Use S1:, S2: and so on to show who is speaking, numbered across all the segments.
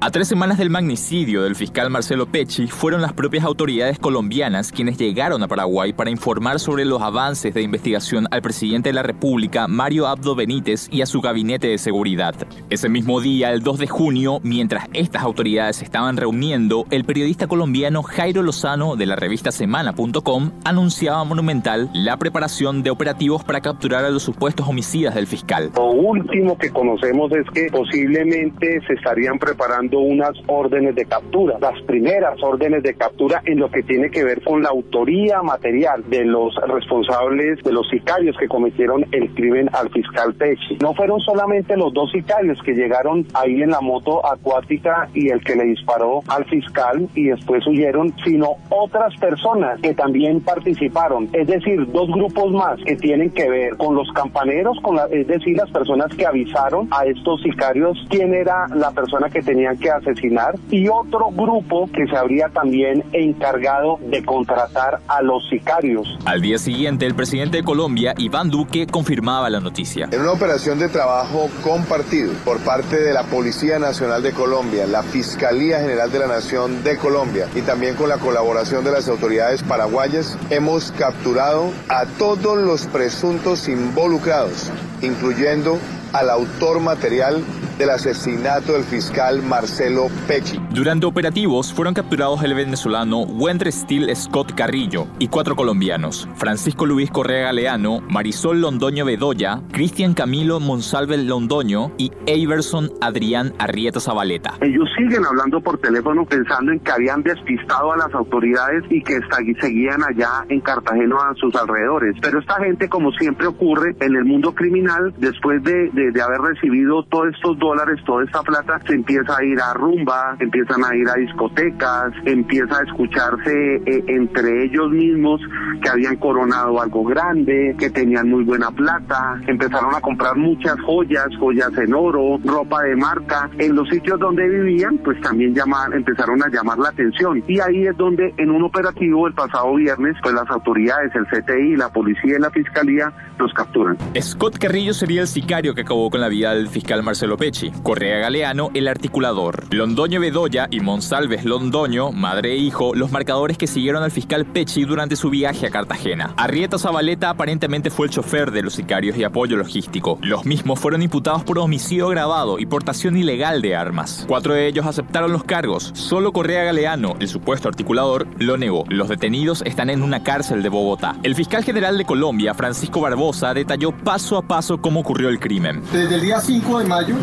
S1: A tres semanas del magnicidio del fiscal Marcelo Pecci, fueron las propias autoridades colombianas quienes llegaron a Paraguay para informar sobre los avances de investigación al presidente de la República, Mario Abdo Benítez, y a su gabinete de seguridad. Ese mismo día, el 2 de junio, mientras estas autoridades estaban reuniendo, el periodista colombiano Jairo Lozano de la revista Semana.com anunciaba Monumental la preparación de operativos para capturar a los supuestos homicidas del fiscal.
S2: Lo último que conocemos es que posiblemente se estarían preparando unas órdenes de captura, las primeras órdenes de captura en lo que tiene que ver con la autoría material de los responsables, de los sicarios que cometieron el crimen al fiscal Pechi. No fueron solamente los dos sicarios que llegaron ahí en la moto acuática y el que le disparó al fiscal y después huyeron, sino otras personas que también participaron, es decir, dos grupos más que tienen que ver con los campaneros, con la, es decir, las personas que avisaron a estos sicarios quién era la persona que tenía que asesinar y otro grupo que se habría también encargado de contratar a los sicarios.
S1: Al día siguiente, el presidente de Colombia, Iván Duque, confirmaba la noticia.
S3: En una operación de trabajo compartido por parte de la Policía Nacional de Colombia, la Fiscalía General de la Nación de Colombia y también con la colaboración de las autoridades paraguayas, hemos capturado a todos los presuntos involucrados, incluyendo al autor material del asesinato del fiscal Marcelo Pecci.
S1: Durante operativos fueron capturados el venezolano Wendre Steele Scott Carrillo y cuatro colombianos, Francisco Luis Correa Galeano, Marisol Londoño Bedoya, Cristian Camilo Monsalve Londoño y Everson Adrián Arrieta Zabaleta.
S2: Ellos siguen hablando por teléfono pensando en que habían despistado a las autoridades y que seguían allá en Cartagena a sus alrededores. Pero esta gente, como siempre ocurre en el mundo criminal, después de, de haber recibido todos estos dólares, toda esta plata, se empieza a ir a rumba, empiezan a ir a discotecas, empieza a escucharse eh, entre ellos mismos que habían coronado algo grande, que tenían muy buena plata, empezaron a comprar muchas joyas, joyas en oro, ropa de marca. En los sitios donde vivían, pues también llamaban, empezaron a llamar la atención. Y ahí es donde en un operativo el pasado viernes, pues las autoridades, el CTI, la policía y la fiscalía los capturan.
S1: Scott Carrillo sería el sicario que acabó con la vida del fiscal Marcelo Pech Correa Galeano, el articulador. Londoño Bedoya y Monsalves Londoño, madre e hijo, los marcadores que siguieron al fiscal Pecci durante su viaje a Cartagena. Arrieta Zabaleta aparentemente fue el chofer de los sicarios y apoyo logístico. Los mismos fueron imputados por homicidio agravado y portación ilegal de armas. Cuatro de ellos aceptaron los cargos. Solo Correa Galeano, el supuesto articulador, lo negó. Los detenidos están en una cárcel de Bogotá. El fiscal general de Colombia, Francisco Barbosa, detalló paso a paso cómo ocurrió el crimen.
S4: Desde el día 5 de mayo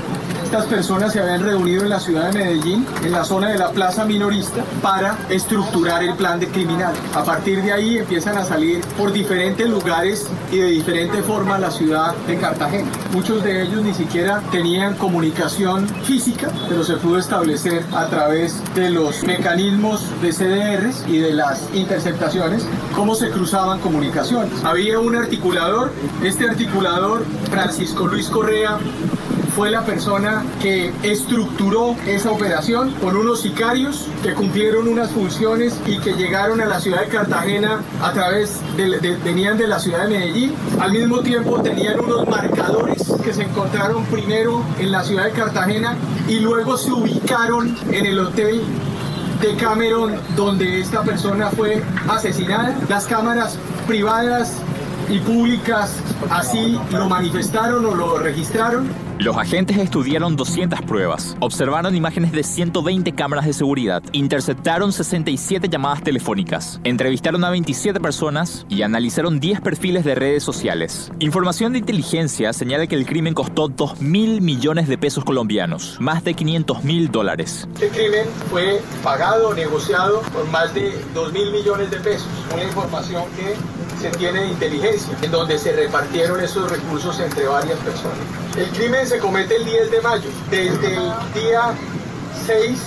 S4: estas personas se habían reunido en la ciudad de Medellín, en la zona de la plaza minorista, para estructurar el plan de criminal. A partir de ahí empiezan a salir por diferentes lugares y de diferente forma la ciudad de Cartagena. Muchos de ellos ni siquiera tenían comunicación física, pero se pudo establecer a través de los mecanismos de CDRs y de las interceptaciones cómo se cruzaban comunicaciones. Había un articulador, este articulador, Francisco Luis Correa, fue la persona que estructuró esa operación con unos sicarios que cumplieron unas funciones y que llegaron a la ciudad de Cartagena a través de, venían de la ciudad de Medellín. Al mismo tiempo tenían unos marcadores que se encontraron primero en la ciudad de Cartagena y luego se ubicaron en el hotel de Cameron donde esta persona fue asesinada. Las cámaras privadas y públicas así lo manifestaron o lo registraron.
S1: Los agentes estudiaron 200 pruebas, observaron imágenes de 120 cámaras de seguridad, interceptaron 67 llamadas telefónicas, entrevistaron a 27 personas y analizaron 10 perfiles de redes sociales. Información de inteligencia señala que el crimen costó 2 mil millones de pesos colombianos, más de 500 mil dólares.
S4: Este crimen fue pagado, negociado por más de 2 mil millones de pesos, una información que se tiene inteligencia, en donde se repartieron esos recursos entre varias personas. El crimen se comete el 10 de mayo. Desde el día 6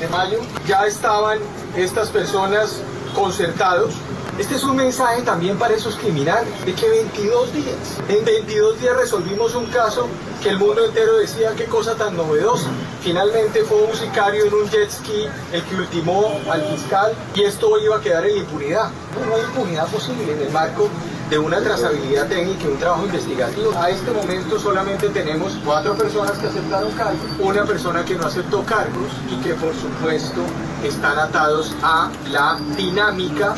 S4: de mayo ya estaban estas personas concertados este es un mensaje también para esos criminales, de que 22 días, en 22 días resolvimos un caso que el mundo entero decía qué cosa tan novedosa. Finalmente fue un sicario en un jet ski el que ultimó al fiscal y esto iba a quedar en impunidad. No, no hay impunidad posible en el marco de una trazabilidad técnica y un trabajo investigativo. A este momento solamente tenemos cuatro personas que aceptaron cargos, una persona que no aceptó cargos y que por supuesto están atados a la dinámica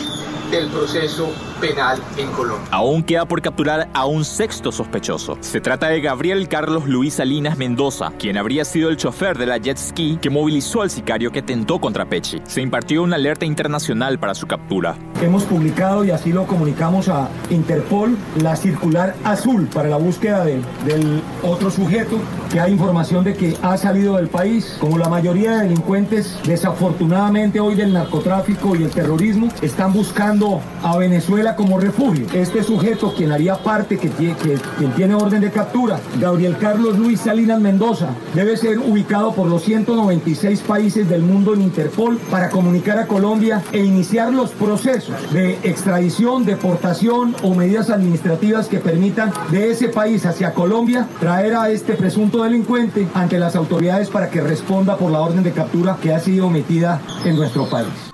S4: del proceso penal en Colombia.
S1: Aún queda por capturar a un sexto sospechoso. Se trata de Gabriel Carlos Luis Salinas Mendoza, quien habría sido el chofer de la jet ski que movilizó al sicario que tentó contra Pechi. Se impartió una alerta internacional para su captura.
S5: Hemos publicado y así lo comunicamos a Interpol la circular azul para la búsqueda de, del otro sujeto que hay información de que ha salido del país. Como la mayoría de delincuentes, desafortunadamente hoy del narcotráfico y el terrorismo, están buscando a Venezuela como refugio. Este sujeto, quien haría parte, que, quien tiene orden de captura, Gabriel Carlos Luis Salinas Mendoza, debe ser ubicado por los 196 países del mundo en Interpol para comunicar a Colombia e iniciar los procesos de extradición, deportación o medidas administrativas que permitan de ese país hacia Colombia traer a este presunto delincuente ante las autoridades para que responda por la orden de captura que ha sido emitida en nuestro país.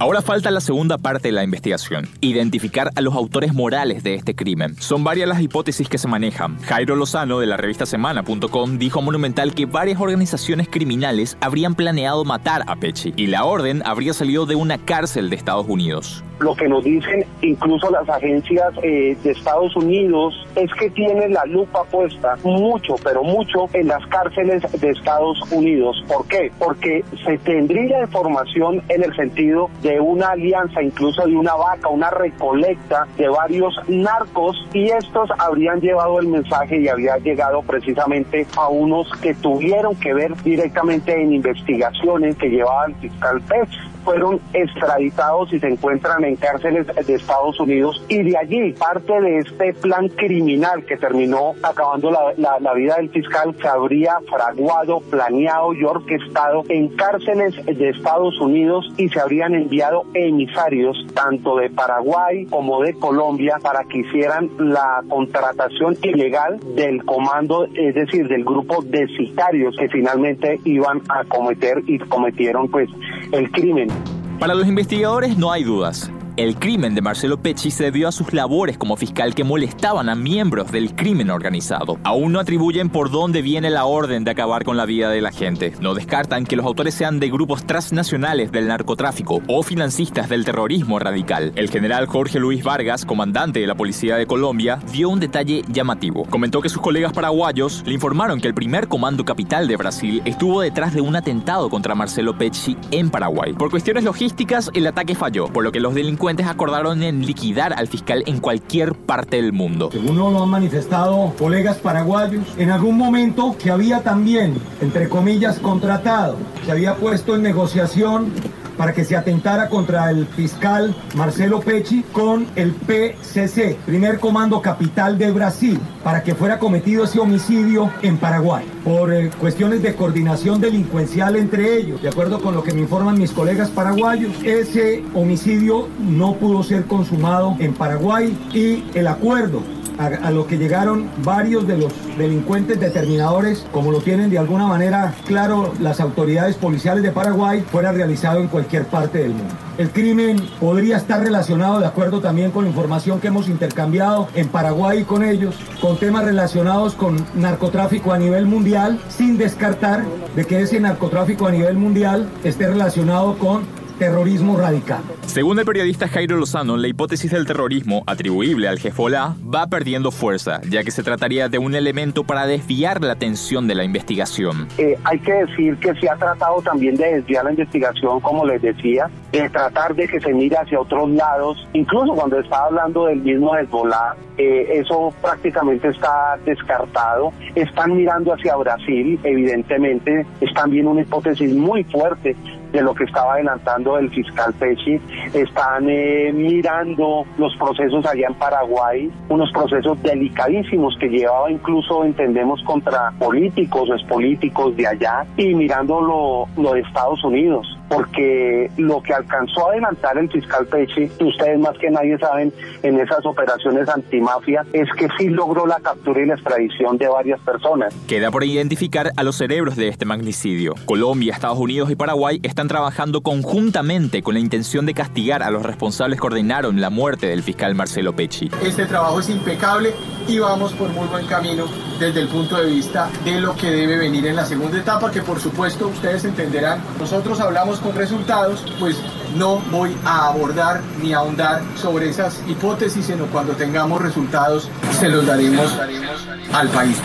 S1: Ahora falta la segunda parte de la investigación, identificar a los autores morales de este crimen. Son varias las hipótesis que se manejan. Jairo Lozano de la revista Semana.com dijo a Monumental que varias organizaciones criminales habrían planeado matar a Pechi y la orden habría salido de una cárcel de Estados Unidos.
S2: Lo que nos dicen incluso las agencias eh, de Estados Unidos es que tienen la lupa puesta mucho, pero mucho en las cárceles de Estados Unidos. ¿Por qué? Porque se tendría información en el sentido de una alianza, incluso de una vaca, una recolecta de varios narcos y estos habrían llevado el mensaje y había llegado precisamente a unos que tuvieron que ver directamente en investigaciones que llevaba el fiscal Pech fueron extraditados y se encuentran en cárceles de Estados Unidos y de allí parte de este plan criminal que terminó acabando la, vida del fiscal se habría fraguado, planeado y orquestado en cárceles de Estados Unidos y se habrían enviado emisarios tanto de Paraguay como de Colombia para que hicieran la contratación ilegal del comando, es decir, del grupo de sicarios que finalmente iban a cometer y cometieron pues el crimen.
S1: Para los investigadores no hay dudas. El crimen de Marcelo Pecci se debió a sus labores como fiscal que molestaban a miembros del crimen organizado. Aún no atribuyen por dónde viene la orden de acabar con la vida de la gente. No descartan que los autores sean de grupos transnacionales del narcotráfico o financistas del terrorismo radical. El general Jorge Luis Vargas, comandante de la Policía de Colombia, dio un detalle llamativo. Comentó que sus colegas paraguayos le informaron que el primer comando capital de Brasil estuvo detrás de un atentado contra Marcelo Pecci en Paraguay. Por cuestiones logísticas, el ataque falló, por lo que los delincuentes acordaron en liquidar al fiscal en cualquier parte del mundo.
S5: Según lo han manifestado colegas paraguayos, en algún momento se había también, entre comillas, contratado, se había puesto en negociación para que se atentara contra el fiscal Marcelo Pecci con el PCC, primer comando capital de Brasil, para que fuera cometido ese homicidio en Paraguay, por eh, cuestiones de coordinación delincuencial entre ellos. De acuerdo con lo que me informan mis colegas paraguayos, ese homicidio no pudo ser consumado en Paraguay y el acuerdo a, lo que llegaron varios de los delincuentes determinadores, como lo tienen de alguna manera claro las autoridades policiales de Paraguay, fuera realizado en cualquier parte del mundo. El crimen podría estar relacionado, de acuerdo también con la información que hemos intercambiado en Paraguay con ellos, con temas relacionados con narcotráfico a nivel mundial, sin descartar de que ese narcotráfico a nivel mundial esté relacionado con terrorismo radical.
S1: Según el periodista Jairo Lozano, la hipótesis del terrorismo atribuible al Hezbollah va perdiendo fuerza, ya que se trataría de un elemento para desviar la atención de la investigación.
S2: Eh, hay que decir que se ha tratado también de desviar la investigación, como les decía, de tratar de que se mire hacia otros lados, incluso cuando estaba hablando del mismo Hezbollah, eh, eso prácticamente está descartado. Están mirando hacia Brasil, evidentemente, es también una hipótesis muy fuerte de lo que estaba adelantando el fiscal Pesci. Están eh, mirando los procesos allá en Paraguay, unos procesos delicadísimos que llevaba incluso, entendemos, contra políticos o expolíticos de allá y mirando lo, lo de Estados Unidos porque lo que alcanzó a adelantar el fiscal Pechi, ustedes más que nadie saben en esas operaciones antimafia, es que sí logró la captura y la extradición de varias personas.
S1: Queda por identificar a los cerebros de este magnicidio. Colombia, Estados Unidos y Paraguay están trabajando conjuntamente con la intención de castigar a los responsables que ordenaron la muerte del fiscal Marcelo Pecci.
S4: Este trabajo es impecable y vamos por muy buen camino desde el punto de vista de lo que debe venir en la segunda etapa, que por supuesto ustedes entenderán, nosotros hablamos con resultados, pues no voy a abordar ni a ahondar sobre esas hipótesis, sino cuando tengamos resultados se los daremos, al país.